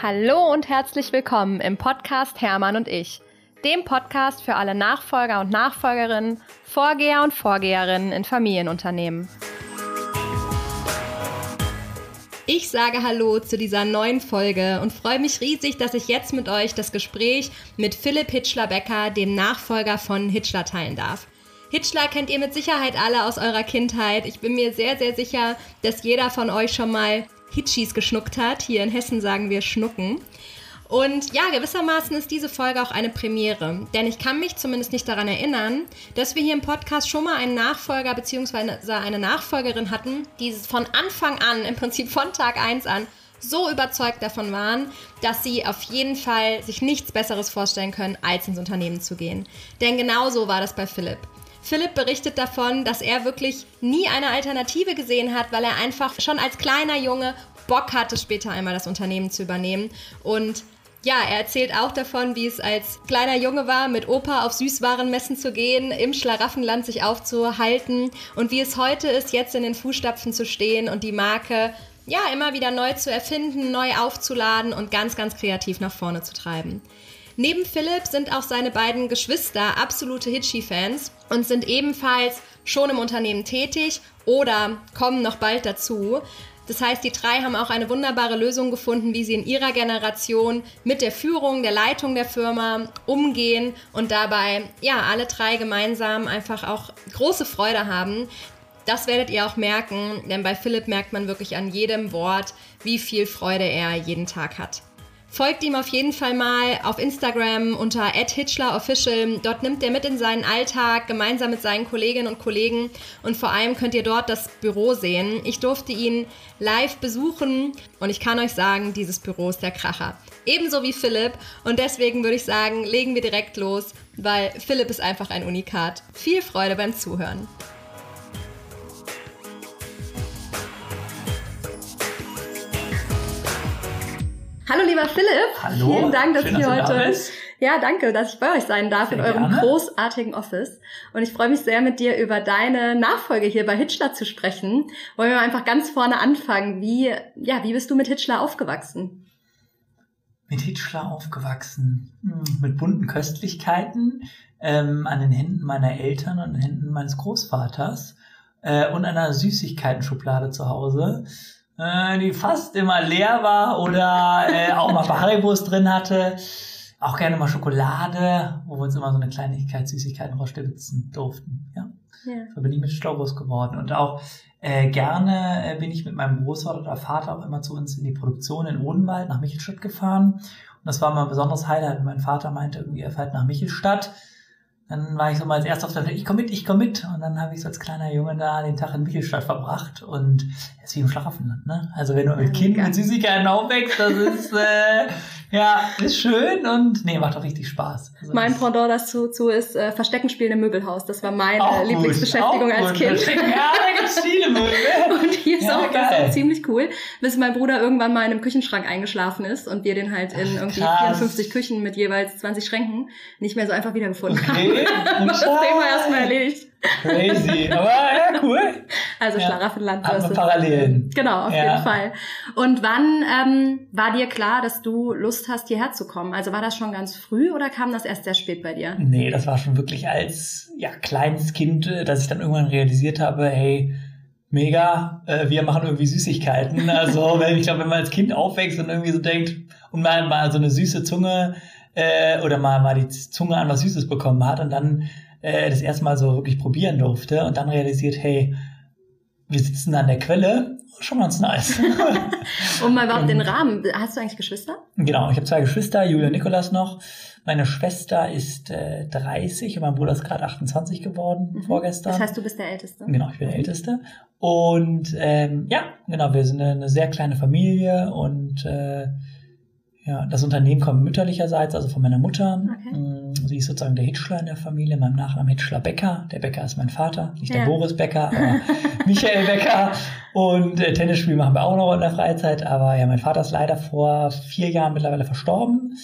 Hallo und herzlich willkommen im Podcast Hermann und ich, dem Podcast für alle Nachfolger und Nachfolgerinnen, Vorgeher und Vorgeherinnen in Familienunternehmen. Ich sage Hallo zu dieser neuen Folge und freue mich riesig, dass ich jetzt mit euch das Gespräch mit Philipp Hitschler-Becker, dem Nachfolger von Hitschler, teilen darf. Hitchler kennt ihr mit Sicherheit alle aus eurer Kindheit. Ich bin mir sehr, sehr sicher, dass jeder von euch schon mal Hitchis geschnuckt hat. Hier in Hessen sagen wir Schnucken. Und ja, gewissermaßen ist diese Folge auch eine Premiere, denn ich kann mich zumindest nicht daran erinnern, dass wir hier im Podcast schon mal einen Nachfolger bzw. eine Nachfolgerin hatten, die von Anfang an, im Prinzip von Tag 1 an, so überzeugt davon waren, dass sie auf jeden Fall sich nichts Besseres vorstellen können, als ins Unternehmen zu gehen. Denn genau so war das bei Philipp. Philipp berichtet davon, dass er wirklich nie eine Alternative gesehen hat, weil er einfach schon als kleiner Junge Bock hatte, später einmal das Unternehmen zu übernehmen. Und ja, er erzählt auch davon, wie es als kleiner Junge war, mit Opa auf Süßwarenmessen zu gehen, im Schlaraffenland sich aufzuhalten und wie es heute ist, jetzt in den Fußstapfen zu stehen und die Marke ja immer wieder neu zu erfinden, neu aufzuladen und ganz, ganz kreativ nach vorne zu treiben. Neben Philipp sind auch seine beiden Geschwister absolute Hitchi-Fans und sind ebenfalls schon im Unternehmen tätig oder kommen noch bald dazu. Das heißt, die drei haben auch eine wunderbare Lösung gefunden, wie sie in ihrer Generation mit der Führung, der Leitung der Firma umgehen und dabei, ja, alle drei gemeinsam einfach auch große Freude haben. Das werdet ihr auch merken, denn bei Philipp merkt man wirklich an jedem Wort, wie viel Freude er jeden Tag hat. Folgt ihm auf jeden Fall mal auf Instagram unter @hitchlerofficial. Dort nimmt er mit in seinen Alltag gemeinsam mit seinen Kolleginnen und Kollegen und vor allem könnt ihr dort das Büro sehen. Ich durfte ihn live besuchen und ich kann euch sagen, dieses Büro ist der Kracher. Ebenso wie Philipp und deswegen würde ich sagen, legen wir direkt los, weil Philipp ist einfach ein Unikat. Viel Freude beim Zuhören. Hallo lieber Philipp. Hallo. Vielen Dank, dass Schön, ich hier dass du heute. da bist. Ja, danke, dass ich bei euch sein darf Sehr in eurem gerne. großartigen Office. Und ich freue mich sehr, mit dir über deine Nachfolge hier bei Hitchler zu sprechen. Wollen wir einfach ganz vorne anfangen. Wie, ja, wie bist du mit Hitchler aufgewachsen? Mit Hitchler aufgewachsen, Hm, mit bunten Köstlichkeiten ähm, an den Händen meiner Eltern und an den Händen meines Großvaters äh, und einer Süßigkeiten-Schublade zu Hause, äh, die fast immer leer war oder äh, auch mal Haribos drin hatte. Auch gerne mal Schokolade, wo wir uns immer so eine Kleinigkeit Süßigkeiten rausstibitzen durften. Ja. Ja. So bin ich mit Stau groß geworden. Und auch äh, gerne äh, bin ich mit meinem Großvater oder Vater auch immer zu uns in die Produktion in Odenwald nach Michelstadt gefahren. Und das war mal ein besonderes Highlight. Mein Vater meinte irgendwie, er fährt nach Michelstadt. Dann war ich so mal als erster auf der Welt, ich komm mit, ich komm mit. Und dann habe ich so als kleiner Junge da den Tag in Michelstadt verbracht. Und es ist wie im Schlaraffenland, ne? Also wenn du mit Ja, Kind geil. mit Süßigkeiten aufwächst, das ist, äh, ja, ist schön und nee, macht auch richtig Spaß. Also Mein das- Pendant dazu zu ist äh, Verstecken spielen im Möbelhaus. Das war meine Auch gut, Lieblingsbeschäftigung auch als gut. Kind. Ja, da gibt's viele Möbel. Und hier ist Ja, auch das geil. auch ziemlich cool, bis mein Bruder irgendwann mal in einem Küchenschrank eingeschlafen ist und wir den halt in irgendwie krass. 54 Küchen mit jeweils 20 Schränken nicht mehr so einfach wiedergefunden haben. Okay, das Thema erstmal erledigt. Crazy, aber ja, cool. Also Ja. Schlaraffenland wir versus- Parallelen. Genau, auf Ja. jeden Fall. Und wann ähm, war dir klar, dass du Lust hast, hierher zu kommen? Also war das schon ganz früh oder kam das erst sehr spät bei dir? Nee, das war schon wirklich als ja, kleines Kind, äh, dass ich dann irgendwann realisiert habe, hey, mega, äh, wir machen irgendwie Süßigkeiten. Also, wenn ich glaube, wenn man als Kind aufwächst und irgendwie so denkt und mal, mal so eine süße Zunge äh, oder mal, mal die Zunge an was Süßes bekommen hat und dann äh, das erste Mal so wirklich probieren durfte und dann realisiert, hey, wir sitzen an der Quelle, schon ganz nice. Um mal überhaupt den Und- Rahmen. Hast du eigentlich Geschwister? Genau, ich habe zwei Geschwister, Julia und Nikolas noch. Meine Schwester ist äh, 30 und mein Bruder ist gerade 28 geworden vorgestern. Mhm. Das heißt, du bist der Älteste. genau, ich bin der Älteste. Und ähm, ja, genau, wir sind eine, eine sehr kleine Familie und äh, ja, das Unternehmen kommt mütterlicherseits, also von meiner Mutter. Okay. Sie ist sozusagen der Hitchler in der Familie, mein Nachname Hitchler Becker. Der Becker ist mein Vater, nicht der Ja. Boris Becker, aber Michael Becker. Und äh, Tennisspiel machen wir auch noch in der Freizeit. Aber ja, mein Vater ist leider vor vier Jahren mittlerweile verstorben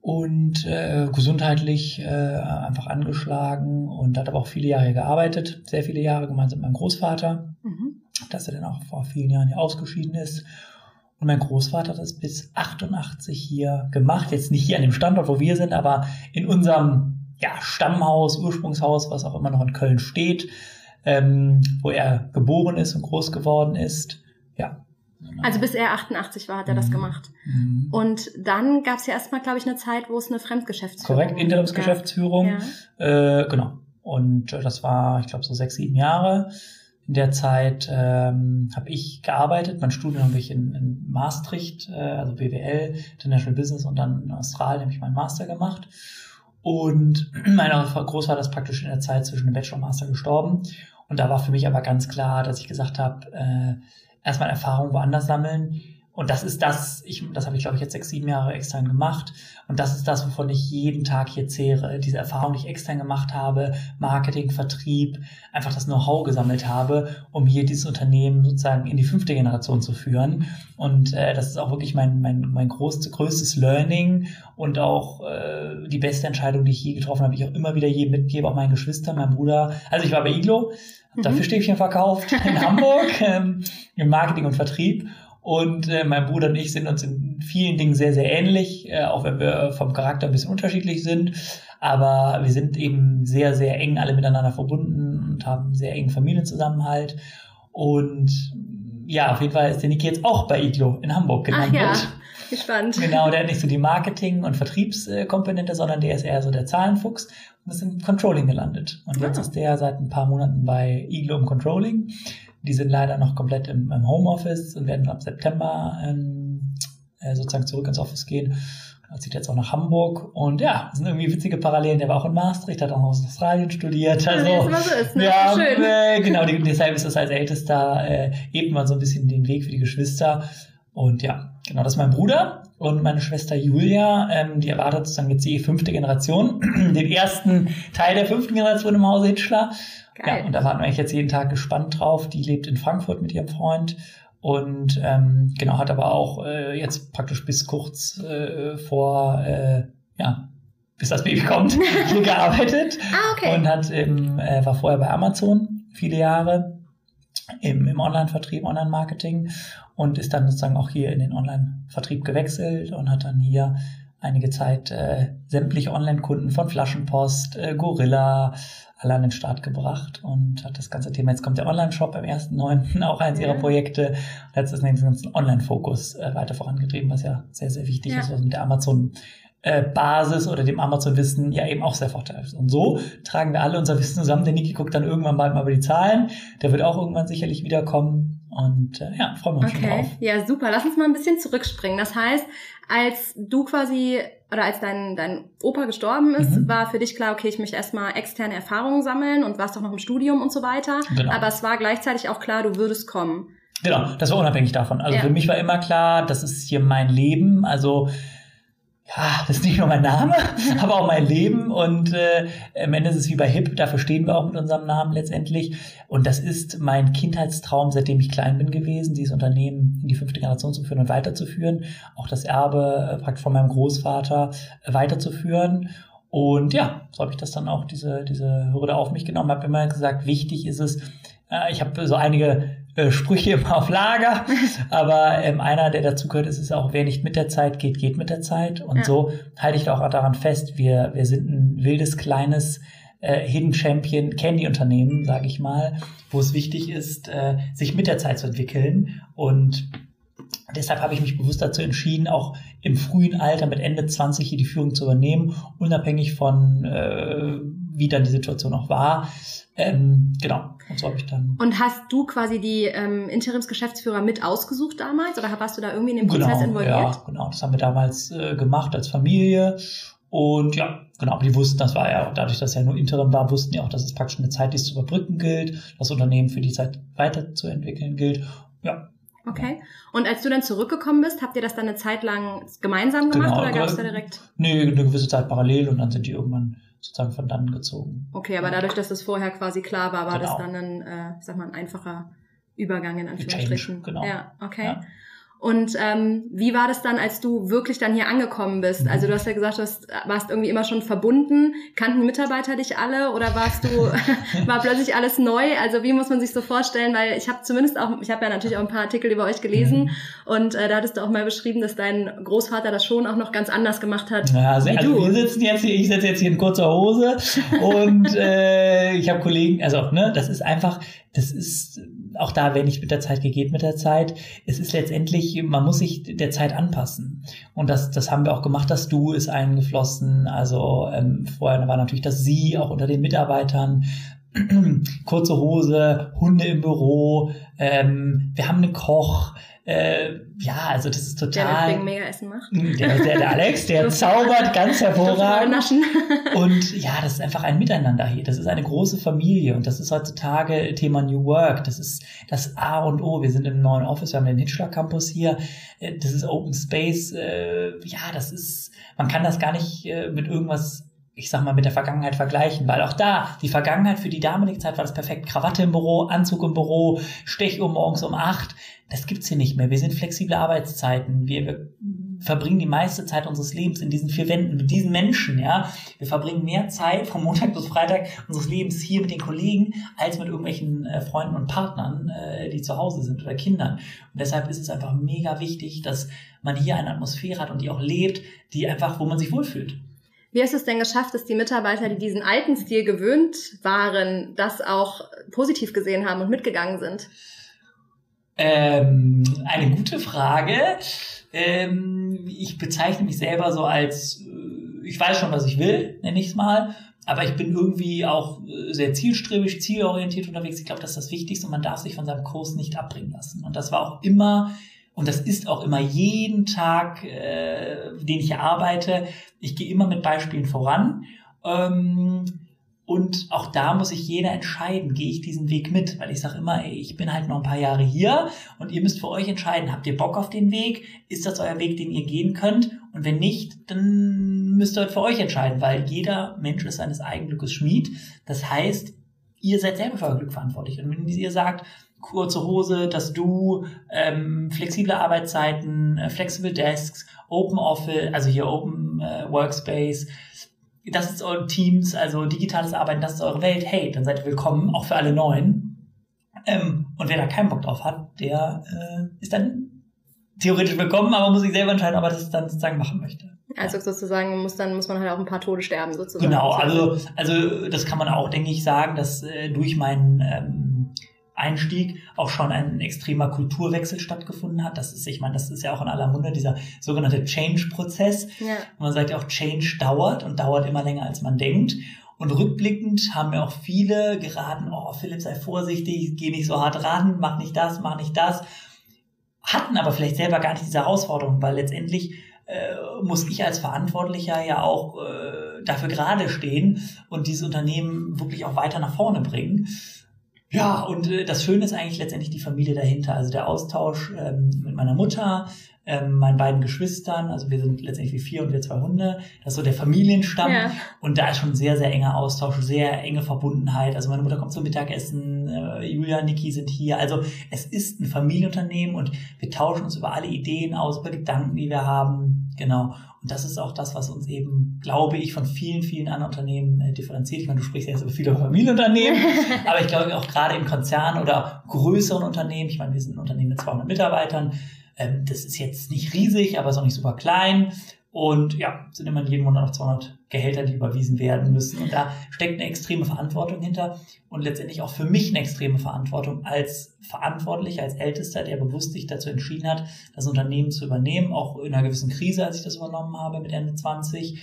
und äh, gesundheitlich äh, einfach angeschlagen und hat aber auch viele Jahre gearbeitet, sehr viele Jahre gemeinsam mit meinem Großvater, Mhm. dass er dann auch vor vielen Jahren ja ausgeschieden ist. Und mein Großvater hat das bis 88 hier gemacht. Jetzt nicht hier an dem Standort, wo wir sind, aber in unserem ja, Stammhaus, Ursprungshaus, was auch immer noch in Köln steht, ähm, wo er geboren ist und groß geworden ist. Ja. Also bis er 88 war, hat er das mhm. gemacht. Mhm. Und dann gab es ja erstmal, glaube ich, eine Zeit, wo es eine Fremdgeschäftsführung Korrekt, Interimsgeschäftsführung. Ja. Äh, genau. Und das war, ich glaube, so sechs, sieben Jahre. In der Zeit ähm, habe ich gearbeitet. Mein Studium habe ich in, in Maastricht, äh, also BWL, International Business und dann in Australien habe ich meinen Master gemacht. Und mein Großvater ist praktisch in der Zeit zwischen dem Bachelor und Master gestorben. Und da war für mich aber ganz klar, dass ich gesagt habe, äh, erstmal Erfahrung woanders sammeln und das ist das, ich, das habe ich glaube ich jetzt sechs, sieben Jahre extern gemacht. Und das ist das, wovon ich jeden Tag hier zehre. Diese Erfahrung, die ich extern gemacht habe, Marketing, Vertrieb, einfach das Know-how gesammelt habe, um hier dieses Unternehmen sozusagen in die fünfte Generation zu führen. Und äh, das ist auch wirklich mein, mein, mein größtes, größtes Learning und auch äh, die beste Entscheidung, die ich je getroffen habe, ich auch immer wieder jedem mitgebe, auch meinen Geschwistern, meinem Bruder. Also ich war bei Iglo, habe mhm. da Fischstäbchen verkauft in Hamburg ähm, im Marketing und Vertrieb und äh, mein Bruder und ich sind uns in vielen Dingen sehr, sehr ähnlich, äh, auch wenn wir vom Charakter ein bisschen unterschiedlich sind. Aber wir sind eben sehr, sehr eng alle miteinander verbunden und haben sehr engen Familienzusammenhalt. Und ja, auf jeden Fall ist der Niki jetzt auch bei Iglo in Hamburg genannt. Ach ja, gespannt. Genau, der hat nicht so die Marketing- und Vertriebskomponente, sondern der ist eher so der Zahlenfuchs und ist im Controlling gelandet. Und jetzt ah. ist der seit ein paar Monaten bei Iglo im Controlling. Die sind leider noch komplett im, im Homeoffice und werden ab September ähm, äh, sozusagen zurück ins Office gehen. Er zieht jetzt auch nach Hamburg und ja, sind irgendwie witzige Parallelen. Der war auch in Maastricht, hat auch noch aus Australien studiert. Also, ja, so ist, ne? ja Schön. Äh, genau, die, deshalb ist das als Ältester äh, eben mal so ein bisschen den Weg für die Geschwister. Und ja, genau, das ist mein Bruder und meine Schwester Julia, ähm, die erwartet sozusagen jetzt die fünfte Generation, den ersten Teil der fünften Generation im Hause Hitchler. Geil. Ja, und da warten wir eigentlich jetzt jeden Tag gespannt drauf. Die lebt in Frankfurt mit ihrem Freund und ähm, genau hat aber auch äh, jetzt praktisch bis kurz äh, vor äh, ja bis das Baby kommt hier gearbeitet ah, okay. und hat im, äh, war vorher bei Amazon viele Jahre im, im Online-Vertrieb, Online-Marketing und ist dann sozusagen auch hier in den Online-Vertrieb gewechselt und hat dann hier einige Zeit äh, sämtliche Online-Kunden von Flaschenpost, äh, Gorilla, alle an den Start gebracht und hat das ganze Thema, jetzt kommt der Online-Shop am 1.9., auch eines ja. ihrer Projekte, hat jetzt den ganzen Online-Fokus äh, weiter vorangetrieben, was ja sehr, sehr wichtig ja. ist, was mit der Amazon äh, Basis oder dem Amazon-Wissen ja eben auch sehr vorteilhaft ist. Und so tragen wir alle unser Wissen zusammen. Der Niki guckt dann irgendwann bald mal über die Zahlen. Der wird auch irgendwann sicherlich wiederkommen. Und äh, ja, freuen wir uns okay. schon drauf. Ja, super. Lass uns mal ein bisschen zurückspringen. Das heißt, als du quasi oder als dein, dein Opa gestorben ist, mhm. war für dich klar, okay, ich möchte erstmal externe Erfahrungen sammeln und warst auch noch im Studium und so weiter. Genau. Aber es war gleichzeitig auch klar, du würdest kommen. Genau, das war unabhängig davon. Also ja. für mich war immer klar, das ist hier mein Leben. Also ja, das ist nicht nur mein Name, aber auch mein Leben. Und äh, am Ende ist es wie bei HIP, dafür stehen wir auch mit unserem Namen letztendlich. Und das ist mein Kindheitstraum, seitdem ich klein bin gewesen, dieses Unternehmen in die fünfte Generation zu führen und weiterzuführen. Auch das Erbe äh, praktisch von meinem Großvater äh, weiterzuführen. Und ja, so habe ich das dann auch, diese, diese Hürde auf mich genommen, habe immer gesagt, wichtig ist es, äh, ich habe so einige äh, Sprüche immer auf Lager. Aber ähm, einer, der dazu gehört, ist, ist auch, wer nicht mit der Zeit geht, geht mit der Zeit. Und ja. so halte ich auch daran fest, wir, wir sind ein wildes, kleines äh, Hidden Champion Candy-Unternehmen, sage ich mal, wo es wichtig ist, äh, sich mit der Zeit zu entwickeln. Und deshalb habe ich mich bewusst dazu entschieden, auch im frühen Alter mit Ende 20 hier die Führung zu übernehmen, unabhängig von äh, wie dann die Situation auch war. Ähm, genau, und so habe ich dann. Und hast du quasi die ähm, Interimsgeschäftsführer mit ausgesucht damals oder warst du da irgendwie in dem Prozess genau, involviert? Ja, genau, das haben wir damals äh, gemacht als Familie. Und ja, genau, aber die wussten, das war ja, dadurch, dass ja nur Interim war, wussten ja auch, dass es praktisch eine Zeit, die es zu überbrücken gilt, das Unternehmen für die Zeit weiterzuentwickeln gilt. Ja. Okay. Und als du dann zurückgekommen bist, habt ihr das dann eine Zeit lang gemeinsam gemacht genau, oder gab es da direkt? Nee, eine gewisse Zeit parallel und dann sind die irgendwann sozusagen von dann gezogen. Okay, aber dadurch, dass das vorher quasi klar war, war genau. das dann ein, äh, sag mal, ein einfacher Übergang in Anführungsstrichen. Change, genau. Ja, okay. Ja. Und ähm, wie war das dann, als du wirklich dann hier angekommen bist? Also du hast ja gesagt, du hast, warst irgendwie immer schon verbunden. Kannten die Mitarbeiter dich alle oder warst du, war plötzlich alles neu? Also wie muss man sich so vorstellen? Weil ich habe zumindest auch, ich habe ja natürlich auch ein paar Artikel über euch gelesen mhm. und äh, da hattest du auch mal beschrieben, dass dein Großvater das schon auch noch ganz anders gemacht hat. Ja, also, also wir sitzen jetzt hier, ich sitze jetzt hier in kurzer Hose und äh, ich habe Kollegen, also ne, das ist einfach, das ist auch da, wenn ich mit der Zeit geht mit der Zeit. Es ist letztendlich, man muss sich der Zeit anpassen. Und das, das haben wir auch gemacht. Das Du ist eingeflossen. Also ähm, vorher war natürlich das Sie auch unter den Mitarbeitern. Kurze Hose, Hunde im Büro. Ähm, wir haben einen Koch. Äh, ja, also das ist total. Der mega Essen macht. Der, der, der Alex, der zaubert ganz hervorragend. und ja, das ist einfach ein Miteinander hier. Das ist eine große Familie und das ist heutzutage Thema New Work. Das ist das A und O. Wir sind im neuen Office, wir haben den Hitchler Campus hier. Äh, das ist Open Space. Äh, ja, das ist, man kann das gar nicht äh, mit irgendwas ich sag mal, mit der Vergangenheit vergleichen, weil auch da, die Vergangenheit für die damalige Zeit war das perfekt. Krawatte im Büro, Anzug im Büro, Stechuhr morgens um acht. Das gibt's hier nicht mehr. Wir sind flexible Arbeitszeiten. Wir, wir verbringen die meiste Zeit unseres Lebens in diesen vier Wänden mit diesen Menschen, ja. Wir verbringen mehr Zeit vom Montag bis Freitag unseres Lebens hier mit den Kollegen als mit irgendwelchen äh, Freunden und Partnern, äh, die zu Hause sind oder Kindern. Und deshalb ist es einfach mega wichtig, dass man hier eine Atmosphäre hat und die auch lebt, die einfach, wo man sich wohlfühlt. Wie hast du es denn geschafft, dass die Mitarbeiter, die diesen alten Stil gewöhnt waren, das auch positiv gesehen haben und mitgegangen sind? Ähm, eine gute Frage. Ähm, ich bezeichne mich selber so als, äh, ich weiß schon, was ich will, nenne ich es mal. Aber ich bin irgendwie auch äh, sehr zielstrebig, zielorientiert unterwegs. Ich glaube, das ist das Wichtigste und man darf sich von seinem Kurs nicht abbringen lassen. Und das war auch immer und das ist auch immer jeden Tag, äh, den ich arbeite. Ich gehe immer mit Beispielen voran. Ähm, und auch da muss sich jeder entscheiden, gehe ich diesen Weg mit, weil ich sage immer, ey, ich bin halt noch ein paar Jahre hier und ihr müsst für euch entscheiden, habt ihr Bock auf den Weg? Ist das euer Weg, den ihr gehen könnt? Und wenn nicht, dann müsst ihr halt für euch entscheiden, weil jeder Mensch ist seines eigenen Glückes Schmied. Das heißt, ihr seid selber für euer Glück verantwortlich. Und wenn ihr sagt, kurze Hose, das Du, ähm, flexible Arbeitszeiten, äh, Flexible Desks, Open Office, also hier Open äh, Workspace, das ist eure Teams, also digitales Arbeiten, das ist eure Welt. Hey, dann seid ihr willkommen, auch für alle Neuen. Ähm, und wer da keinen Bock drauf hat, der äh, ist dann theoretisch willkommen, aber muss sich selber entscheiden, ob er das dann sozusagen machen möchte. Also sozusagen muss dann muss man halt auch ein paar Tode sterben sozusagen. Genau, also also das kann man auch, denke ich, sagen, dass äh, durch meinen ähm, Einstieg auch schon ein extremer Kulturwechsel stattgefunden hat. Das ist, ich meine, das ist ja auch in aller Munde dieser sogenannte Change-Prozess. Ja. Man sagt ja auch, Change dauert und dauert immer länger, als man denkt. Und rückblickend haben mir auch viele geraten, oh, Philipp, sei vorsichtig, geh nicht so hart ran, mach nicht das, mach nicht das. Hatten aber vielleicht selber gar nicht diese Herausforderung, weil letztendlich äh, muss ich als Verantwortlicher ja auch äh, dafür gerade stehen und dieses Unternehmen wirklich auch weiter nach vorne bringen. Ja, und äh, das Schöne ist eigentlich letztendlich die Familie dahinter. Also der Austausch ähm, mit meiner Mutter, ähm, meinen beiden Geschwistern, also wir sind letztendlich wie vier und wir zwei Hunde. Das ist so der Familienstamm. Ja. Und da ist schon sehr, sehr enger Austausch, sehr enge Verbundenheit. Also meine Mutter kommt zum Mittagessen, äh, Julia, Niki sind hier. Also es ist ein Familienunternehmen und wir tauschen uns über alle Ideen aus, über Gedanken, die wir haben. Genau. Und das ist auch das, was uns eben, glaube ich, von vielen, vielen anderen Unternehmen äh, differenziert. Ich meine, du sprichst ja jetzt über viele Familienunternehmen, aber ich glaube auch gerade im Konzern oder größeren Unternehmen, ich meine, wir sind ein Unternehmen mit 200 Mitarbeitern, ähm, das ist jetzt nicht riesig, aber ist auch nicht super klein. Und ja, sind immer jeden Monat noch 200 Gehälter, die überwiesen werden müssen. Und da steckt eine extreme Verantwortung hinter und letztendlich auch für mich eine extreme Verantwortung als Verantwortlicher, als Ältester, der bewusst sich dazu entschieden hat, das Unternehmen zu übernehmen, auch in einer gewissen Krise, als ich das übernommen habe mit Ende 20.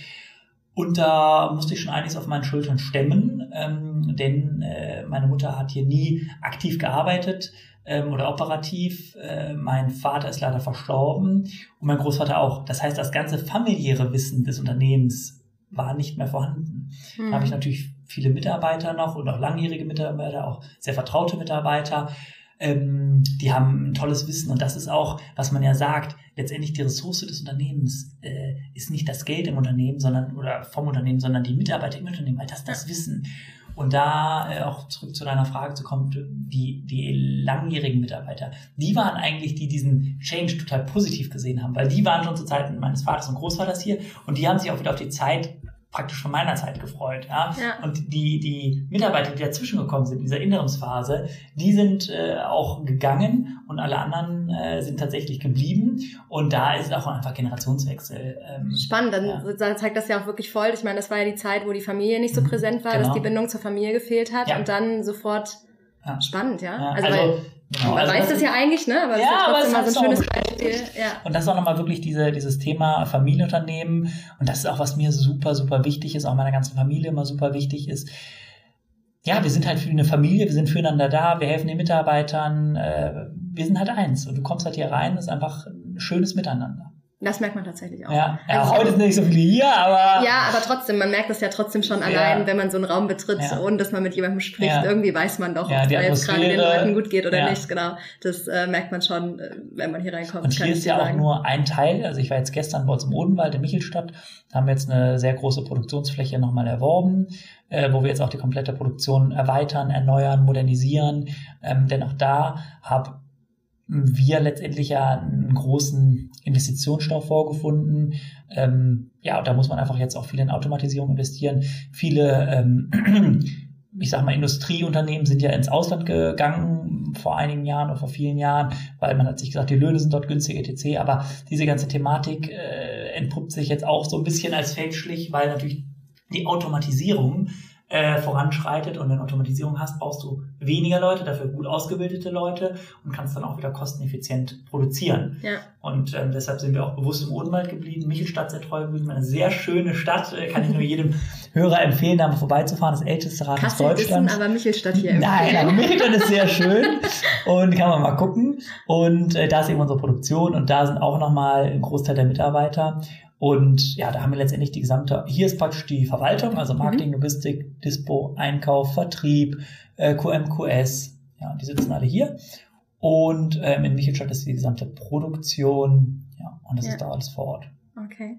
Und da musste ich schon einiges auf meinen Schultern stemmen, ähm, denn äh, meine Mutter hat hier nie aktiv gearbeitet ähm, oder operativ. Äh, mein Vater ist leider verstorben und mein Großvater auch. Das heißt, das ganze familiäre Wissen des Unternehmens war nicht mehr vorhanden. Mhm. Da habe ich natürlich viele Mitarbeiter noch und auch langjährige Mitarbeiter, auch sehr vertraute Mitarbeiter. Ähm, die haben ein tolles Wissen und das ist auch, was man ja sagt, letztendlich die Ressource des Unternehmens äh, ist nicht das Geld im Unternehmen, sondern oder vom Unternehmen, sondern die Mitarbeiter im Unternehmen, weil das das Wissen. Und da äh, auch zurück zu deiner Frage zu kommen, die, die langjährigen Mitarbeiter, die waren eigentlich, die diesen Change total positiv gesehen haben, weil die waren schon zu Zeiten meines Vaters und Großvaters hier und die haben sich auch wieder auf die Zeit praktisch von meiner Zeit gefreut. Ja? Ja. Und die, die Mitarbeiter, die dazwischen gekommen sind, in dieser Interimsphase, die sind äh, auch gegangen und alle anderen äh, sind tatsächlich geblieben. Und da ist auch einfach Generationswechsel. Ähm, Spannend, dann ja. zeigt das ja auch wirklich voll. Ich meine, das war ja die Zeit, wo die Familie nicht so Mhm, präsent war, genau. dass die Bindung zur Familie gefehlt hat Ja. und dann sofort Ja. spannend, ja. ja, Also, weil genau, man also weiß das das ja eigentlich, ne? Aber es Ja, ist ja aber trotzdem es mal so ein schönes Beispiel. Ja. Und das ist auch nochmal wirklich diese, dieses Thema Familienunternehmen. Und das ist auch, was mir super, super wichtig ist, auch meiner ganzen Familie immer super wichtig ist. Ja, wir sind halt für eine Familie, wir sind füreinander da, wir helfen den Mitarbeitern, äh, wir sind halt eins. Und du kommst halt hier rein, das ist einfach ein schönes Miteinander. Das merkt man tatsächlich auch. Ja, ja Also- heute sind nicht so viele hier, aber Ja, aber trotzdem, man merkt das ja trotzdem schon Ja. allein, wenn man so einen Raum betritt, Ja. ohne dass man mit jemandem spricht. Ja. Irgendwie weiß man doch, Ja, ob es jetzt gerade den. Leuten gut geht oder Ja. nicht. Genau. Das äh, merkt man schon, äh, wenn man hier reinkommt. Und hier ist ja auch sagen. nur ein Teil. Also ich war jetzt gestern bei uns im Odenwald in Michelstadt. Da haben wir jetzt eine sehr große Produktionsfläche nochmal erworben, äh, wo wir jetzt auch die komplette Produktion erweitern, erneuern, modernisieren. Ähm, denn auch da haben wir letztendlich ja einen großen Investitionsstau vorgefunden. Ähm, ja, da muss man einfach jetzt auch viel in Automatisierung investieren. Viele ähm, ich sag mal, Industrieunternehmen sind ja ins Ausland gegangen vor einigen Jahren oder vor vielen Jahren, weil man hat sich gesagt, die Löhne sind dort günstig, etc. Aber diese ganze Thematik äh, entpuppt sich jetzt auch so ein bisschen als fälschlich, weil natürlich die Automatisierung äh, voranschreitet und wenn du Automatisierung hast, brauchst du weniger Leute, dafür gut ausgebildete Leute und kannst dann auch wieder kosteneffizient produzieren. Ja. Und ähm, deshalb sind wir auch bewusst im Odenwald geblieben, Michelstadt sehr treu geblieben, eine sehr schöne Stadt, äh, kann ich nur jedem Hörer empfehlen, da mal vorbeizufahren, das älteste Rathaus Kassel wissen, Deutschlands. aber Michelstadt hier. Nein, aber Michelstadt ist sehr schön und kann man mal gucken. Und äh, da ist eben unsere Produktion und da sind auch nochmal ein Großteil der Mitarbeiter. Und ja, da haben wir letztendlich die gesamte, hier ist praktisch die Verwaltung, also Marketing, Logistik, Dispo, Einkauf, Vertrieb, äh, QM, QS, ja, die sitzen alle hier. Und ähm, in Michelstadt ist die gesamte Produktion, ja, und das Ja. ist da alles vor Ort. Okay.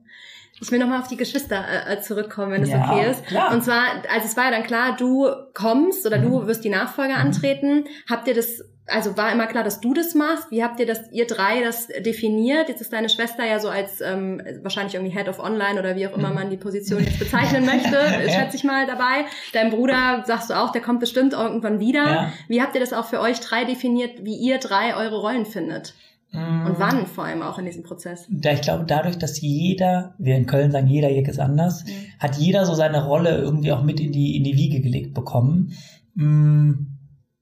Ich will nochmal auf die Geschwister äh, zurückkommen, wenn es Ja, okay ist. klar. Und zwar, also es war ja dann klar, du kommst oder du Mhm. wirst die Nachfolge Mhm. antreten. Habt ihr das, also war immer klar, dass du das machst? Wie habt ihr das, ihr drei das definiert? Jetzt ist deine Schwester ja so als ähm, wahrscheinlich irgendwie Head of Online oder wie auch immer Mhm. man die Position jetzt bezeichnen möchte, Ja. schätze ich mal dabei. Dein Bruder, sagst du auch, der kommt bestimmt irgendwann wieder. Ja. Wie habt ihr das auch für euch drei definiert, wie ihr drei eure Rollen findet? Mhm. Und wann vor allem auch in diesem Prozess? Da ich glaube, dadurch, dass jeder, wir in Köln sagen, jeder Jeck ist anders, Mhm. hat jeder so seine Rolle irgendwie auch mit in die, in die Wiege gelegt bekommen. Mm,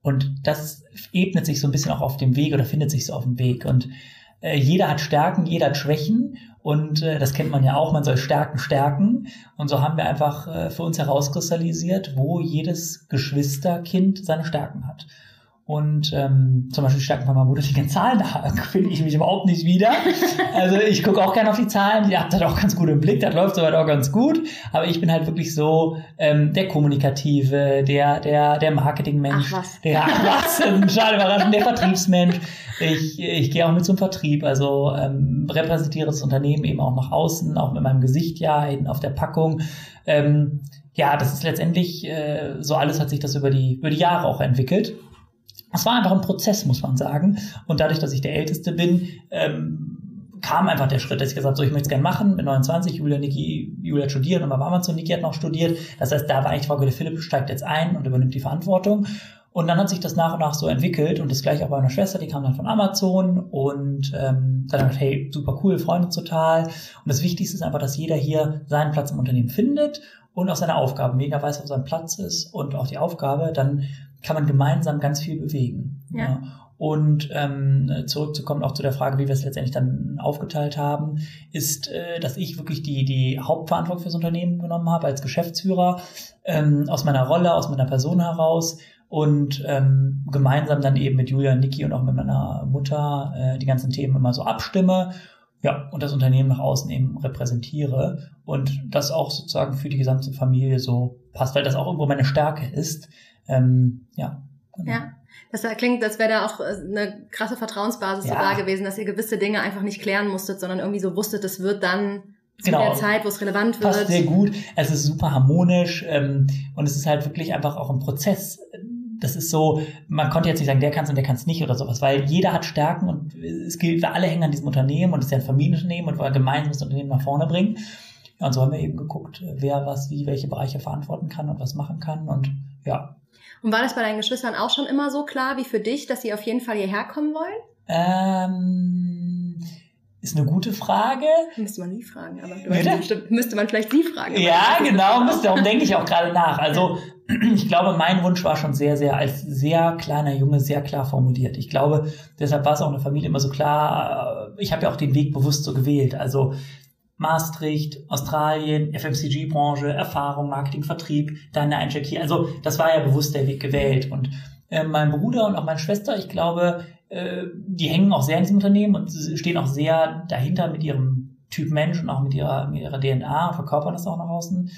Und das ebnet sich so ein bisschen auch auf dem Weg oder findet sich so auf dem Weg. Und äh, jeder hat Stärken, jeder hat Schwächen. Und äh, das kennt man ja auch, man soll Stärken stärken. Und so haben wir einfach äh, für uns herauskristallisiert, wo jedes Geschwisterkind seine Stärken hat. Und ähm, zum Beispiel Stärken Bruder, die ganzen Zahlen, da finde ich mich überhaupt nicht wieder. Also ich gucke auch gerne auf die Zahlen, die habt das auch ganz gut im Blick, das läuft soweit auch ganz gut. Aber ich bin halt wirklich so ähm, der Kommunikative, der, der, der Marketingmensch. Ach was. Der, ach was, schade Überraschung, der Vertriebsmensch. Ich, ich gehe auch mit zum Vertrieb, also ähm, repräsentiere das Unternehmen eben auch nach außen, auch mit meinem Gesicht ja, hinten auf der Packung. Ähm, ja, das ist letztendlich, äh, so alles hat sich das über die, über die Jahre auch entwickelt. Es war einfach ein Prozess, muss man sagen. Und dadurch, dass ich der Älteste bin, ähm, kam einfach der Schritt, dass ich gesagt habe, so, ich möchte es gerne machen. Mit 29, Julia, Niki, Julia hat studiert und bei Amazon, Niki hat noch studiert. Das heißt, da war eigentlich Frau Philipp steigt jetzt ein und übernimmt die Verantwortung. Und dann hat sich das nach und nach so entwickelt und das gleiche auch bei meiner Schwester, die kam dann von Amazon und ähm, dann hat hey, super cool, Freunde total. Und das Wichtigste ist einfach, dass jeder hier seinen Platz im Unternehmen findet und auch seine Aufgaben mega weiß, wo sein Platz ist und auch die Aufgabe, dann kann man gemeinsam ganz viel bewegen. Ja. Und ähm, zurückzukommen auch zu der Frage, wie wir es letztendlich dann aufgeteilt haben, ist, äh, dass ich wirklich die, die Hauptverantwortung fürs Unternehmen genommen habe als Geschäftsführer, ähm, aus meiner Rolle, aus meiner Person heraus und ähm, gemeinsam dann eben mit Julia, Niki und auch mit meiner Mutter äh, die ganzen Themen immer so abstimme. Ja, und das Unternehmen nach außen eben repräsentiere und das auch sozusagen für die gesamte Familie so passt, weil das auch irgendwo meine Stärke ist. Ähm, ja. genau. Ja. Das klingt, als wäre da auch äh, eine krasse Vertrauensbasis so Ja. da gewesen, dass ihr gewisse Dinge einfach nicht klären musstet, sondern irgendwie so wusstet, es wird dann zu genau. der Zeit, wo es relevant wird. Passt sehr gut. Es ist super harmonisch ähm, und es ist halt wirklich einfach auch ein Prozess. Das ist so, man konnte jetzt nicht sagen, der kann es und der kann es nicht oder sowas, weil jeder hat Stärken und es gilt, wir alle hängen an diesem Unternehmen und es ist ja ein Familienunternehmen und wir gemeinsam das Unternehmen nach vorne bringen. Ja, und so haben wir eben geguckt, wer was wie welche Bereiche verantworten kann und was machen kann und ja. Und war das bei deinen Geschwistern auch schon immer so klar wie für dich, dass sie auf jeden Fall hierher kommen wollen? Ähm, ist eine gute Frage. Müsste man nie fragen, aber bestimmt, müsste man vielleicht sie fragen. Ja, genau, müsste, darum denke ich auch gerade nach. Also ich glaube, mein Wunsch war schon sehr, sehr als sehr kleiner Junge sehr klar formuliert. Ich glaube, deshalb war es auch eine Familie immer so klar. Ich habe ja auch den Weg bewusst so gewählt. Also Maastricht, Australien, FMCG-Branche, Erfahrung, Marketing, Vertrieb, dann der Eincheck hier. Also das war ja bewusst der Weg gewählt. Und äh, mein Bruder und auch meine Schwester, ich glaube, äh, die hängen auch sehr in diesem Unternehmen und stehen auch sehr dahinter mit ihrem Typ Mensch und auch mit ihrer, mit ihrer DNA und verkörpern das auch nach außen.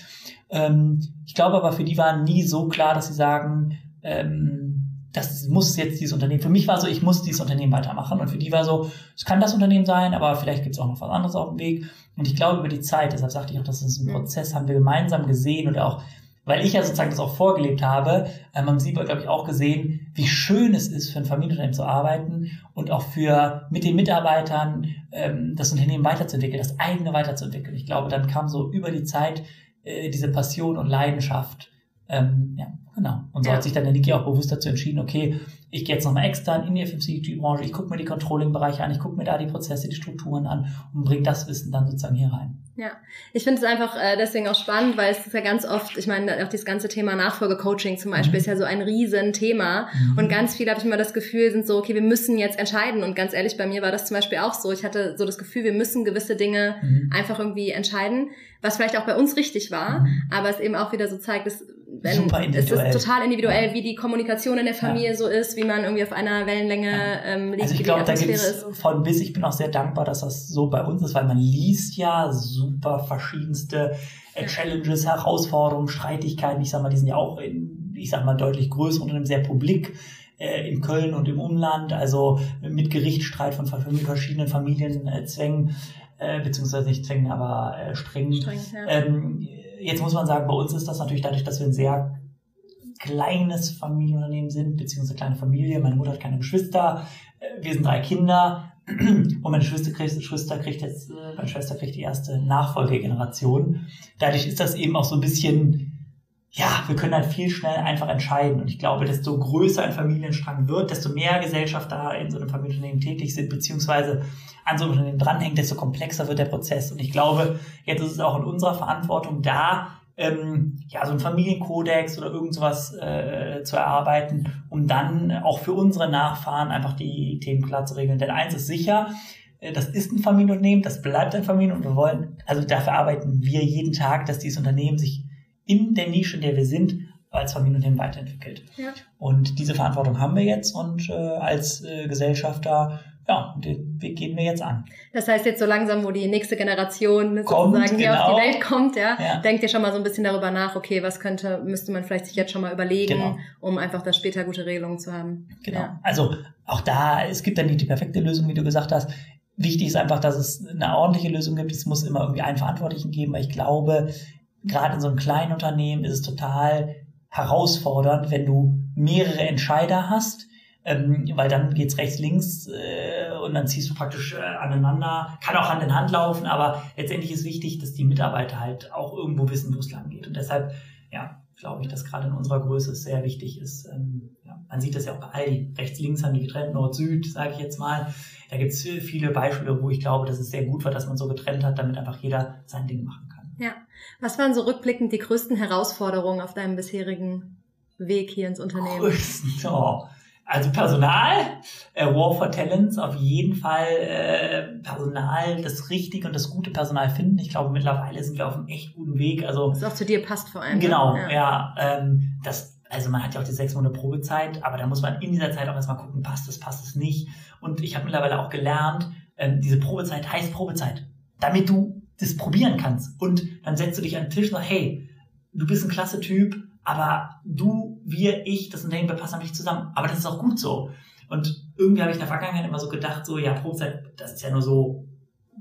Ähm, ich glaube aber, für die war nie so klar, dass sie sagen, ähm, das muss jetzt dieses Unternehmen, für mich war so, ich muss dieses Unternehmen weitermachen. Und für die war so, es kann das Unternehmen sein, aber vielleicht gibt es auch noch was anderes auf dem Weg. Und ich glaube, über die Zeit, deshalb sagte ich auch, das ist ein Prozess, haben wir gemeinsam gesehen und auch, weil ich ja sozusagen das auch vorgelebt habe, ähm, haben Sie, glaube ich, auch gesehen, wie schön es ist, für ein Familienunternehmen zu arbeiten und auch für mit den Mitarbeitern ähm, das Unternehmen weiterzuentwickeln, das eigene weiterzuentwickeln. Ich glaube, dann kam so über die Zeit äh, diese Passion und Leidenschaft. Ähm, ja, Genau. Und so ja. hat sich dann der Niki auch bewusst dazu entschieden, okay, ich gehe jetzt nochmal extern in die FMCG-Branche, ich gucke mir die Controlling-Bereiche an, ich gucke mir da die Prozesse, die Strukturen an und bringe das Wissen dann sozusagen hier rein. Ja, ich finde es einfach äh, deswegen auch spannend, weil es ist ja ganz oft, ich meine, auch dieses ganze Thema Nachfolgecoaching zum Beispiel mhm. ist ja so ein Riesenthema mhm. und ganz viele habe ich immer das Gefühl, sind so, okay, wir müssen jetzt entscheiden und ganz ehrlich, bei mir war das zum Beispiel auch so. Ich hatte so das Gefühl, wir müssen gewisse Dinge mhm. einfach irgendwie entscheiden, was vielleicht auch bei uns richtig war, mhm. aber es eben auch wieder so zeigt, dass wenn. Es ist total individuell, ja. wie die Kommunikation in der Familie ja. so ist, wie man irgendwie auf einer Wellenlänge ja. ähm, liegt. Also ich glaube, da gibt es von bis, ich bin auch sehr dankbar, dass das so bei uns ist, weil man liest ja super verschiedenste äh, Challenges, Herausforderungen, Streitigkeiten. Ich sag mal, die sind ja auch in, ich sag mal, deutlich größer und sehr publik äh, in Köln und im Umland, also mit Gerichtsstreit von verschiedenen Familienzwängen, äh, beziehungsweise nicht Zwängen, aber äh, Strängen. Streng, ja. ähm, jetzt muss man sagen, bei uns ist das natürlich dadurch, dass wir ein sehr kleines Familienunternehmen sind, beziehungsweise kleine Familie. Meine Mutter hat keine Geschwister. Äh, wir sind drei Kinder. Und meine Schwester kriegt, Schwester kriegt jetzt, äh, meine Schwester kriegt die erste Nachfolgegeneration. Dadurch ist das eben auch so ein bisschen, ja, wir können halt viel schnell einfach entscheiden. Und ich glaube, desto größer ein Familienstrang wird, desto mehr Gesellschaft da in so einem Familienunternehmen tätig sind, beziehungsweise an so einem Unternehmen dranhängt, desto komplexer wird der Prozess. Und ich glaube, jetzt ist es auch in unserer Verantwortung da, ähm, ja, so ein Familienkodex oder irgend sowas äh, zu erarbeiten, um dann auch für unsere Nachfahren einfach die Themen klar zu regeln. Denn eins ist sicher, äh, das ist ein Familienunternehmen, das bleibt ein Familienunternehmen und wir wollen, also dafür arbeiten wir jeden Tag, dass dieses Unternehmen sich in der Nische, in der wir sind, als Familienunternehmen weiterentwickelt. Ja. Und diese Verantwortung haben wir jetzt und äh, als äh, Gesellschafter ja, den Weg gehen wir jetzt an. Das heißt jetzt so langsam, wo die nächste Generation kommt, sozusagen hier genau. auf die Welt kommt, ja, ja, denkt ihr schon mal so ein bisschen darüber nach, okay, was könnte, müsste man vielleicht sich jetzt schon mal überlegen, genau. um einfach da später gute Regelungen zu haben. Genau. Ja. Also auch da, es gibt dann nicht die perfekte Lösung, wie du gesagt hast. Wichtig ist einfach, dass es eine ordentliche Lösung gibt. Es muss immer irgendwie einen Verantwortlichen geben, weil ich glaube, gerade in so einem kleinen Unternehmen ist es total herausfordernd, wenn du mehrere Entscheider hast, ähm, weil dann geht's rechts, links äh, und dann ziehst du praktisch äh, aneinander. Kann auch Hand in Hand laufen, aber letztendlich ist wichtig, dass die Mitarbeiter halt auch irgendwo wissen, wo es lang geht. Und deshalb, ja, glaube ich, dass gerade in unserer Größe es sehr wichtig ist. Ähm, ja, man sieht das ja auch bei Aldi. Rechts, links haben die getrennt, Nord, Süd, sage ich jetzt mal. Da gibt es viele Beispiele, wo ich glaube, dass es sehr gut war, dass man so getrennt hat, damit einfach jeder sein Ding machen kann. Ja. Was waren so rückblickend die größten Herausforderungen auf deinem bisherigen Weg hier ins Unternehmen? Größten, oh. Also Personal, äh, War for Talents, auf jeden Fall äh, Personal, das richtige und das gute Personal finden. Ich glaube, mittlerweile sind wir auf einem echt guten Weg. Also was auch zu dir passt vor allem. Ne? Genau, ja. ja ähm, das, also man hat ja auch die sechs Monate Probezeit, aber da muss man in dieser Zeit auch erstmal gucken, passt es, passt es nicht. Und ich habe mittlerweile auch gelernt, ähm, diese Probezeit heißt Probezeit, damit du das probieren kannst. Und dann setzt du dich an den Tisch und sagst, hey, du bist ein klasse Typ, aber du, wir, ich, das Unternehmen, wir passen einfach nicht zusammen. Aber das ist auch gut so. Und irgendwie habe ich in der Vergangenheit immer so gedacht, so, ja, Probezeit, das ist ja nur so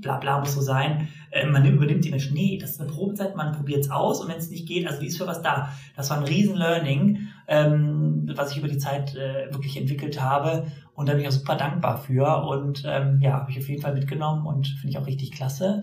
bla bla muss so sein. Äh, man übernimmt die Menschen. Nee, das ist eine Probezeit, man probiert es aus und wenn es nicht geht, also wie ist für was da? Das war ein riesen Learning, ähm, was ich über die Zeit äh, wirklich entwickelt habe und da bin ich auch super dankbar für und ähm, ja, habe ich auf jeden Fall mitgenommen und finde ich auch richtig klasse.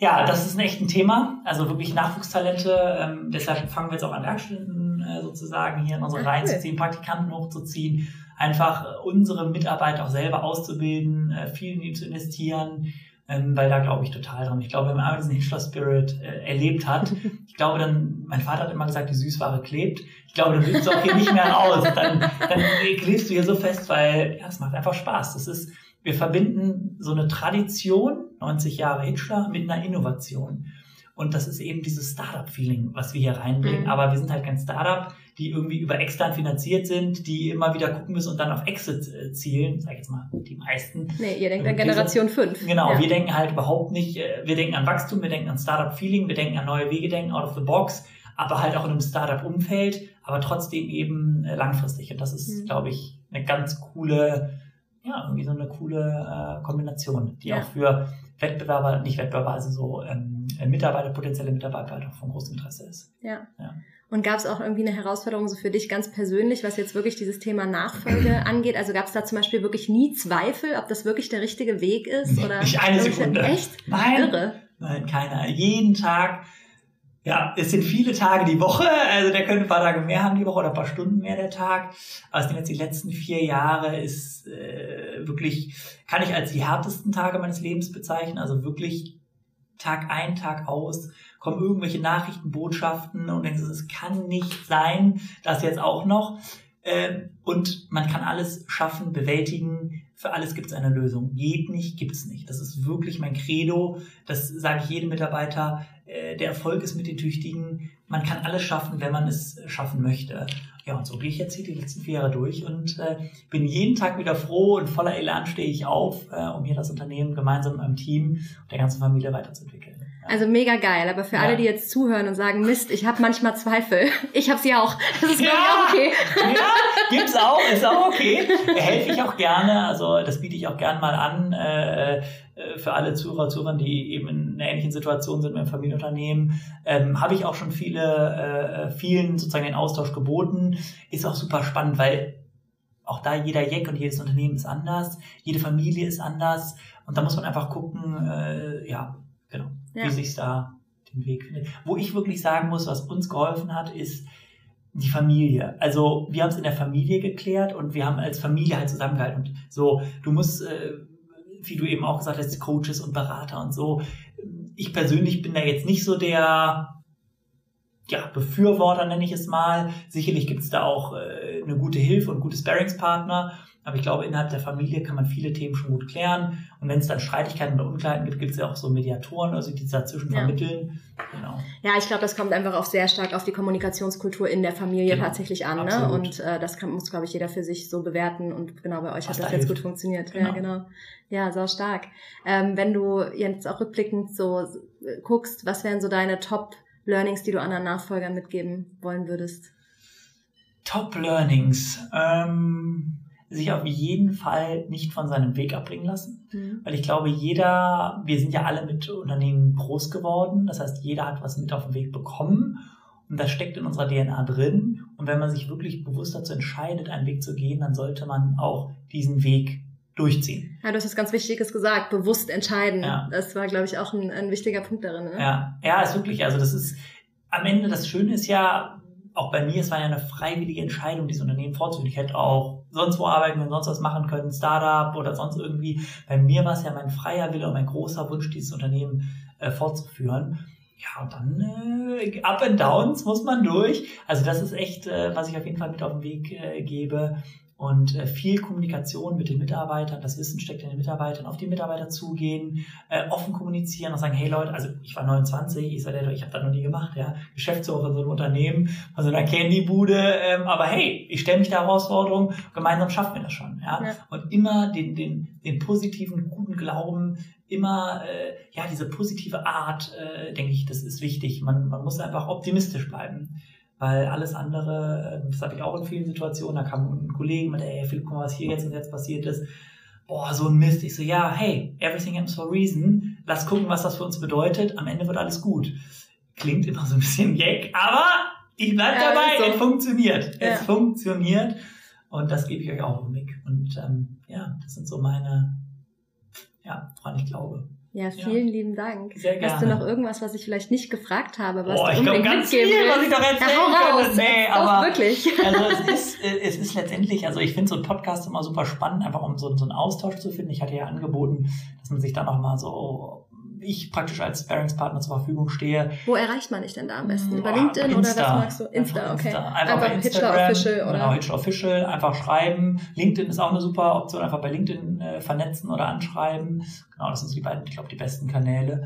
Ja, das ist ein echt ein Thema, also wirklich Nachwuchstalente. Ähm, deshalb fangen wir jetzt auch an Werkstätten sozusagen hier in unsere Reihen zu ziehen, Praktikanten hochzuziehen, einfach unsere Mitarbeiter auch selber auszubilden, äh, viel in die zu investieren, ähm, weil da glaube ich total dran. Ich glaube, wenn man einmal diesen Hitchler-Spirit äh, erlebt hat, ich glaube dann, mein Vater hat immer gesagt, die Süßware klebt. Ich glaube, dann willst du auch hier nicht mehr raus. Dann, dann klebst du hier so fest, weil ja, es macht einfach Spaß. Das ist, wir verbinden so eine Tradition, 90 Jahre Hitchler, mit einer Innovation. Und das ist eben dieses Startup-Feeling, was wir hier reinbringen. Mhm. Aber wir sind halt kein Startup, die irgendwie über extern finanziert sind, die immer wieder gucken müssen und dann auf Exit äh, zielen, sag ich jetzt mal, die meisten. Nee, ihr denkt an Generation 5. Genau, ja. wir denken halt überhaupt nicht, äh, wir denken an Wachstum, wir denken an Startup-Feeling, wir denken an neue Wege, denken out of the box, aber halt auch in einem Startup-Umfeld, aber trotzdem eben äh, langfristig. Und das ist, mhm. glaube ich, eine ganz coole, ja, irgendwie so eine coole äh, Kombination, die ja. auch für Wettbewerber, nicht Wettbewerber, also so ähm, Mitarbeiter, potenzielle Mitarbeiter von großem Interesse ist. Ja. ja. Und gab es auch irgendwie eine Herausforderung so für dich ganz persönlich, was jetzt wirklich dieses Thema Nachfolge angeht? Also gab es da zum Beispiel wirklich nie Zweifel, ob das wirklich der richtige Weg ist? Oder nicht eine Sekunde. Echt? Nein. Irre. Nein, keiner. Jeden Tag. Ja, es sind viele Tage die Woche, also der könnte ein paar Tage mehr haben die Woche oder ein paar Stunden mehr der Tag. Aber es sind jetzt die letzten vier Jahre ist äh, wirklich, kann ich als die härtesten Tage meines Lebens bezeichnen. Also wirklich Tag ein, Tag aus kommen irgendwelche Nachrichten, Botschaften und denkst, es kann nicht sein, das jetzt auch noch. Ähm, und man kann alles schaffen, bewältigen. Für alles gibt es eine Lösung. Geht nicht, gibt es nicht. Das ist wirklich mein Credo. Das sage ich jedem Mitarbeiter. Äh, der Erfolg ist mit den Tüchtigen. Man kann alles schaffen, wenn man es schaffen möchte. Ja, und so gehe ich jetzt hier die letzten vier Jahre durch und äh, bin jeden Tag wieder froh und voller Elan stehe ich auf, äh, um hier das Unternehmen gemeinsam mit meinem Team und der ganzen Familie weiterzuentwickeln. Also mega geil, aber für ja. alle, die jetzt zuhören und sagen, Mist, ich habe manchmal Zweifel. Ich habe sie auch. Das ist ja, auch okay. Ja, gibt's auch, ist auch okay. Helfe ich auch gerne, also das biete ich auch gerne mal an äh, äh, für alle Zuhörer, Zuhörer, die eben in einer ähnlichen Situation sind mit einem Familienunternehmen. Ähm, habe ich auch schon viele, äh, vielen sozusagen den Austausch geboten. Ist auch super spannend, weil auch da jeder Jack und jedes Unternehmen ist anders, jede Familie ist anders und da muss man einfach gucken, äh, ja, Genau. Ja. Wie sich da den Weg findet. Wo ich wirklich sagen muss, was uns geholfen hat, ist die Familie. Also wir haben es in der Familie geklärt und wir haben als Familie halt zusammengehalten. Und so, du musst, äh, wie du eben auch gesagt hast, Coaches und Berater und so. Ich persönlich bin da jetzt nicht so der ja, Befürworter, nenne ich es mal. Sicherlich gibt es da auch äh, eine gute Hilfe und gute Sparringspartner. Aber ich glaube, innerhalb der Familie kann man viele Themen schon gut klären. Und wenn es dann Streitigkeiten oder Unklarheiten gibt, gibt es ja auch so Mediatoren, also die dazwischen ja. vermitteln. Genau. Ja, ich glaube, das kommt einfach auch sehr stark auf die Kommunikationskultur in der Familie genau. tatsächlich an. Ne? Und äh, das kann, muss, glaube ich, jeder für sich so bewerten. Und genau bei euch Was hat das da jetzt hilft. gut funktioniert. Genau. Ja, genau. Ja, sau stark. Ähm, wenn du jetzt auch rückblickend so guckst, was wären so deine Top-Learnings, die du anderen Nachfolgern mitgeben wollen würdest? Top-Learnings. Ähm sich auf jeden Fall nicht von seinem Weg abbringen lassen. Mhm. Weil ich glaube, jeder, wir sind ja alle mit Unternehmen groß geworden. Das heißt, jeder hat was mit auf den Weg bekommen. Und das steckt in unserer DNA drin. Und wenn man sich wirklich bewusst dazu entscheidet, einen Weg zu gehen, dann sollte man auch diesen Weg durchziehen. Ja, du hast was ganz Wichtiges gesagt, bewusst entscheiden. Ja. Das war, glaube ich, auch ein, ein wichtiger Punkt darin. Ne? Ja, ja, ist wirklich. Also das ist am Ende das Schöne ist ja, auch bei mir, es war ja eine freiwillige Entscheidung, dieses Unternehmen vorzuführen. Ich hätte auch sonst wo arbeiten und sonst was machen können, Startup oder sonst irgendwie. Bei mir war es ja mein freier Wille und mein großer Wunsch, dieses Unternehmen äh, fortzuführen. Ja, und dann äh, Up and Downs muss man durch. Also das ist echt, äh, was ich auf jeden Fall mit auf den Weg äh, gebe und äh, viel Kommunikation mit den Mitarbeitern, das Wissen steckt in den Mitarbeitern, auf die Mitarbeiter zugehen, äh, offen kommunizieren und sagen, hey Leute, also ich war 29, ich sage, ich habe das noch nie gemacht, ja, Geschäftsführer so einem Unternehmen, von so einer Candybude, ähm, aber hey, ich stelle mich der Herausforderung, gemeinsam schaffen wir das schon, ja, ja. und immer den, den, den positiven, guten Glauben, immer, äh, ja, diese positive Art, äh, denke ich, das ist wichtig, man, man muss einfach optimistisch bleiben weil alles andere, äh, das habe ich auch in vielen Situationen, da kam ein Kollege mit, ey Philipp, guck mal, was hier jetzt und jetzt passiert ist. boah, so ein Mist. Ich so, ja, hey, everything happens for a reason. Lass gucken, was das für uns bedeutet. Am Ende wird alles gut. Klingt immer so ein bisschen gag, aber ich bleib ja, dabei. So. Es funktioniert. Ja. Es funktioniert. Und das gebe ich euch auch im Weg. Und ähm, ja, das sind so meine, ja, woran ich glaube. Ja, vielen ja. lieben Dank. Sehr gerne. Hast du noch irgendwas, was ich vielleicht nicht gefragt habe, was Boah, du unbedingt ich ganz mitgeben viel, was ich doch erzählen ja, raus. Nee, aber wirklich. Also es ist, äh, es ist letztendlich, also ich finde so ein Podcast immer super spannend, einfach um so, so einen Austausch zu finden. Ich hatte ja angeboten, dass man sich dann auch mal so ich praktisch als Sparingspartner zur Verfügung stehe. Wo erreicht man dich denn da am besten? Über LinkedIn Insta. oder was magst du? Insta, okay. Insta. Einfach, einfach bei Instagram, Hitchler Official oder? Genau, Hitchler Official. Einfach schreiben. LinkedIn ist auch eine super Option. Einfach bei LinkedIn äh, vernetzen oder anschreiben. Genau, das sind so die beiden, ich glaube, die besten Kanäle.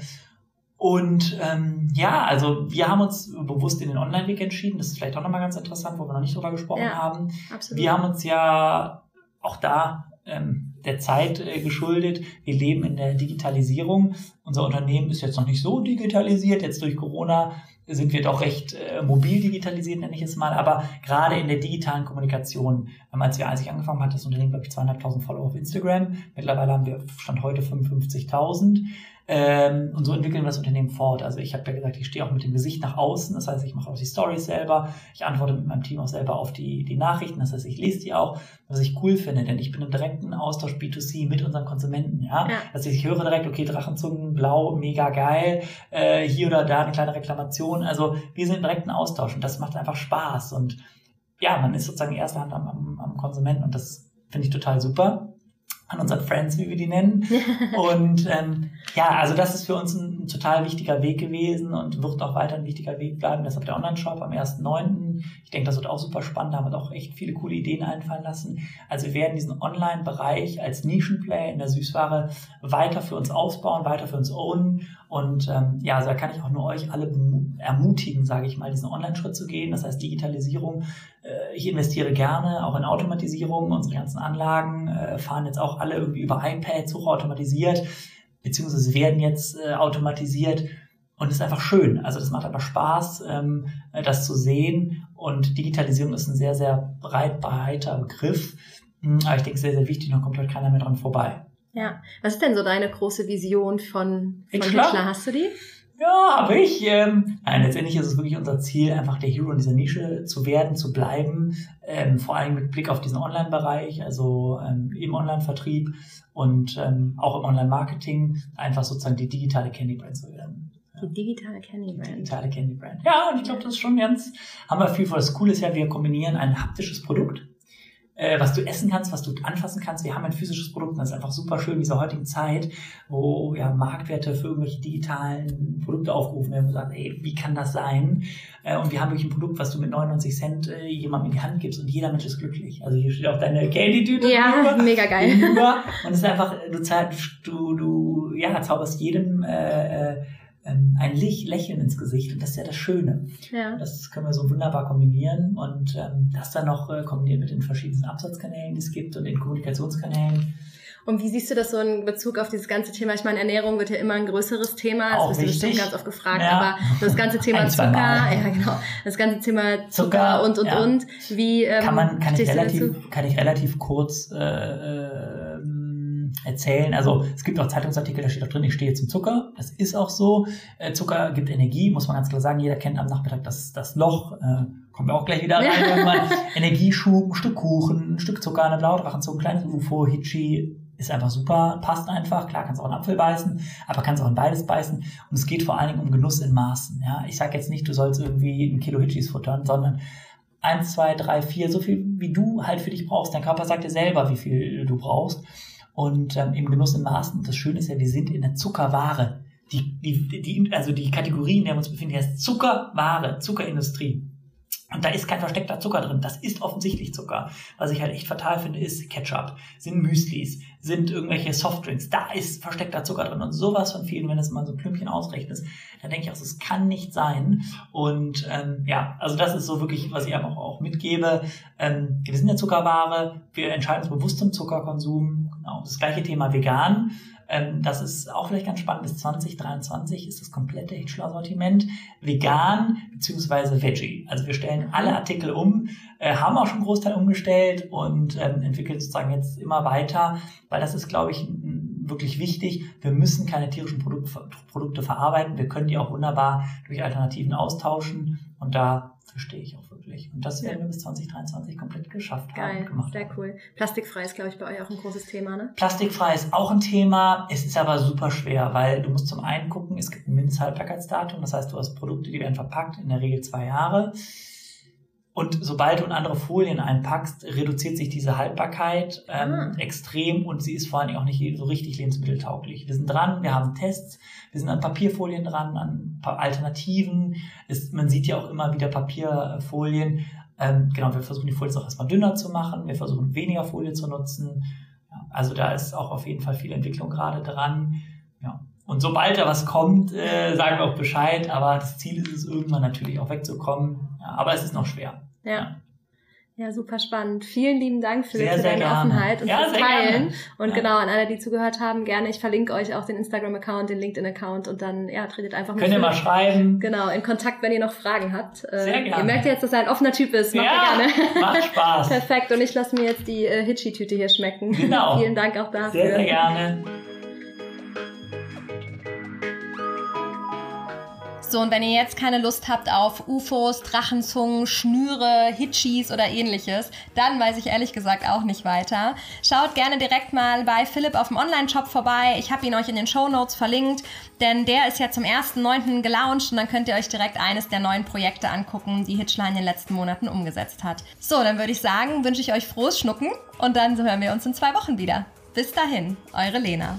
Und ähm, ja, also wir haben uns bewusst in den Online-Weg entschieden. Das ist vielleicht auch nochmal ganz interessant, wo wir noch nicht drüber gesprochen ja, haben. Absolut. Wir haben uns ja auch da ähm, der Zeit äh, geschuldet. Wir leben in der Digitalisierung. Unser Unternehmen ist jetzt noch nicht so digitalisiert. Jetzt durch Corona sind wir doch recht äh, mobil digitalisiert, nenne ich es mal. Aber gerade in der digitalen Kommunikation, ähm, als wir ich angefangen haben, hat das Unternehmen, glaube ich, zweieinhalbtausend Follower auf Instagram. Mittlerweile haben wir Stand heute 55.000. Ähm, und so entwickeln wir das Unternehmen fort. Also ich habe ja gesagt, ich stehe auch mit dem Gesicht nach außen. Das heißt, ich mache auch die Stories selber. Ich antworte mit meinem Team auch selber auf die, die Nachrichten. Das heißt, ich lese die auch, was ich cool finde, denn ich bin im direkten Austausch B2C mit unseren Konsumenten. Ja? ja. Also ich höre direkt, okay, Drachenzungen, blau, mega geil. Äh, hier oder da eine kleine Reklamation. Also wir sind im direkten Austausch und das macht einfach Spaß. Und ja, man ist sozusagen erster Hand am, am, am Konsumenten und das finde ich total super an unseren Friends, wie wir die nennen. Und ähm, ja, also das ist für uns ein, ein, total wichtiger Weg gewesen und wird auch weiter ein wichtiger Weg bleiben. Deshalb der Online-Shop am 1.9. Ich denke, das wird auch super spannend. Da haben wir auch echt viele coole Ideen einfallen lassen. Also wir werden diesen Online-Bereich als Nischenplay in der Süßware weiter für uns ausbauen, weiter für uns ownen. Und ähm, ja, also da kann ich auch nur euch alle ermutigen, sage ich mal, diesen Online-Schritt zu gehen. Das heißt Digitalisierung äh, ich investiere gerne auch in Automatisierung. Unsere ganzen Anlagen äh, fahren jetzt auch alle irgendwie über iPads hochautomatisiert, beziehungsweise werden jetzt äh, automatisiert. Und es ist einfach schön. Also das macht einfach Spaß, ähm, das zu sehen. Und Digitalisierung ist ein sehr, sehr breit breiter Begriff. Hm, aber ich denke, sehr, sehr wichtig, noch kommt halt keiner mehr dran vorbei. Ja. Was ist denn so deine große Vision von, von Hitchler? Hitchler? Hast du die? Ja, habe ich. Ähm, nein, letztendlich ist es wirklich unser Ziel, einfach der Hero in dieser Nische zu werden, zu bleiben. Ähm, vor allem mit Blick auf diesen Online-Bereich, also ähm, im Online-Vertrieb und ähm, auch im Online-Marketing, einfach sozusagen die digitale Candy Brand zu werden. Die digitale Candy Brand. Die digitale Candy Brand. Ja, und ich glaube, das ist schon ganz, haben wir viel vor. Das Coole ist ja, wir kombinieren ein haptisches Produkt äh, was du essen kannst, was du anfassen kannst. Wir haben ein physisches Produkt und das ist einfach super schön in dieser heutigen Zeit, wo ja Marktwerte für irgendwelche digitalen Produkte aufgerufen werden und sagen, ey, wie kann das sein? Äh, und wir haben wirklich ein Produkt, was du mit 99 Cent äh, jemandem in die Hand gibst und jeder Mensch ist glücklich. Also hier steht auch deine Candy-Tüte. Ja, drüber, mega geil. Und es ist einfach, du, du, du ja, zauberst jedem äh, äh, ähm, ein Lächeln ins Gesicht und das ist ja das Schöne. Ja. Das können wir so wunderbar kombinieren und ähm, das dann noch äh, kombiniert mit den verschiedenen Absatzkanälen, die es gibt und den Kommunikationskanälen. Und wie siehst du das so in Bezug auf dieses ganze Thema? Ich meine, Ernährung wird ja immer ein größeres Thema. Das Auch wirst du bestimmt ganz oft gefragt. Ja. Aber das ganze Thema Zucker, ja genau, das ganze Thema Zucker, Zucker und und ja. und. Wie ähm, kann man kann ich relativ kann ich relativ kurz äh, äh erzählen. Also es gibt auch Zeitungsartikel, da steht auch drin, ich stehe zum Zucker. Das ist auch so. Äh, Zucker gibt Energie, muss man ganz klar sagen. Jeder kennt am Nachmittag das, das Loch. Äh, kommen wir auch gleich wieder rein. Irgendwann. Energieschub, ein Stück Kuchen, ein Stück Zucker, eine Blaudrachenzunge, ein kleines UFO, Hitchi, ist einfach super, passt einfach. Klar, kannst auch einen Apfel beißen, aber kannst auch in beides beißen. Und es geht vor allen Dingen um Genuss in Maßen. Ja, ich sage jetzt nicht, du sollst irgendwie ein Kilo Hitchis futtern, sondern eins, zwei, drei, vier, so viel wie du halt für dich brauchst. Dein Körper sagt dir selber, wie viel du brauchst und ähm, im Genuss in Maßen. Das Schöne ist ja, wir sind in der Zuckerware. Die, die, die, also die Kategorie, in der wir uns befinden, heißt Zuckerware, Zuckerindustrie. Und da ist kein versteckter Zucker drin. Das ist offensichtlich Zucker. Was ich halt echt fatal finde, ist Ketchup, sind Müslis, sind irgendwelche Softdrinks. Da ist versteckter Zucker drin. Und sowas von vielen, wenn es mal so Klümpchen ausrechnet, dann denke ich auch, das kann nicht sein. Und ähm, ja, also das ist so wirklich, was ich einfach auch mitgebe. Ähm, wir sind ja Zuckerware. Wir entscheiden uns bewusst zum Zuckerkonsum. Genau. Das gleiche Thema vegan. Ähm, das ist auch vielleicht ganz spannend. Bis 2023 ist das komplette Hitchler-Sortiment vegan bzw. Veggie. Also wir stellen alle Artikel um, äh, haben auch schon einen Großteil umgestellt und ähm, entwickeln sozusagen jetzt immer weiter, weil das ist, glaube ich, wirklich wichtig. Wir müssen keine tierischen Produkt, Produkte verarbeiten. Wir können die auch wunderbar durch Alternativen austauschen. Und da verstehe ich auch wirklich. Und das werden wir bis 2023 komplett geschafft Geil, haben. Gemacht sehr cool. Plastikfrei ist, glaube ich, bei euch auch ein großes Thema, ne? Plastikfrei ist auch ein Thema. Es ist aber super schwer, weil du musst zum einen gucken, es gibt ein Mindesthaltbarkeitsdatum. Das heißt, du hast Produkte, die werden verpackt, in der Regel zwei Jahre. Und sobald du in andere Folien einpackst, reduziert sich diese Haltbarkeit ähm, ah. extrem und sie ist vor allen Dingen auch nicht so richtig lebensmitteltauglich. Wir sind dran, wir haben Tests, wir sind an Papierfolien dran, an Alternativen. Es, man sieht ja auch immer wieder Papierfolien. Ähm, genau, wir versuchen die Folie auch erstmal dünner zu machen, wir versuchen weniger Folie zu nutzen. Ja, also da ist auch auf jeden Fall viel Entwicklung gerade dran. Ja. Und sobald da was kommt, äh, sagen wir auch Bescheid. Aber das Ziel ist es, irgendwann natürlich auch wegzukommen. Ja, aber es ist noch schwer. Ja. ja. Super spannend. Vielen lieben Dank für, sehr, für deine gerne. Offenheit und ja, fürs Teilen. Gerne. Und ja. genau, an alle, die zugehört haben, gerne. Ich verlinke euch auch den Instagram-Account, den LinkedIn-Account und dann, ja, tretet einfach mit. Könnt ihr mal schreiben. Genau, in Kontakt, wenn ihr noch Fragen habt. Äh, sehr gerne. Ihr merkt jetzt, dass er ein offener Typ ist. Macht ja, gerne. Macht Spaß. Perfekt. Und ich lasse mir jetzt die äh, Hitchi-Tüte hier schmecken. Genau. Vielen Dank auch dafür. Sehr, sehr gerne. So, und wenn ihr jetzt keine Lust habt auf UFOs, Drachenzungen, Schnüre, Hitchis oder ähnliches, dann weiß ich ehrlich gesagt auch nicht weiter. Schaut gerne direkt mal bei Philipp auf dem Online-Shop vorbei. Ich habe ihn euch in den Show Notes verlinkt, denn der ist ja zum 1.9. gelauncht und dann könnt ihr euch direkt eines der neuen Projekte angucken, die Hitchler in den letzten Monaten umgesetzt hat. So, dann würde ich sagen, wünsche ich euch frohes Schnucken und dann hören wir uns in zwei Wochen wieder. Bis dahin, eure Lena.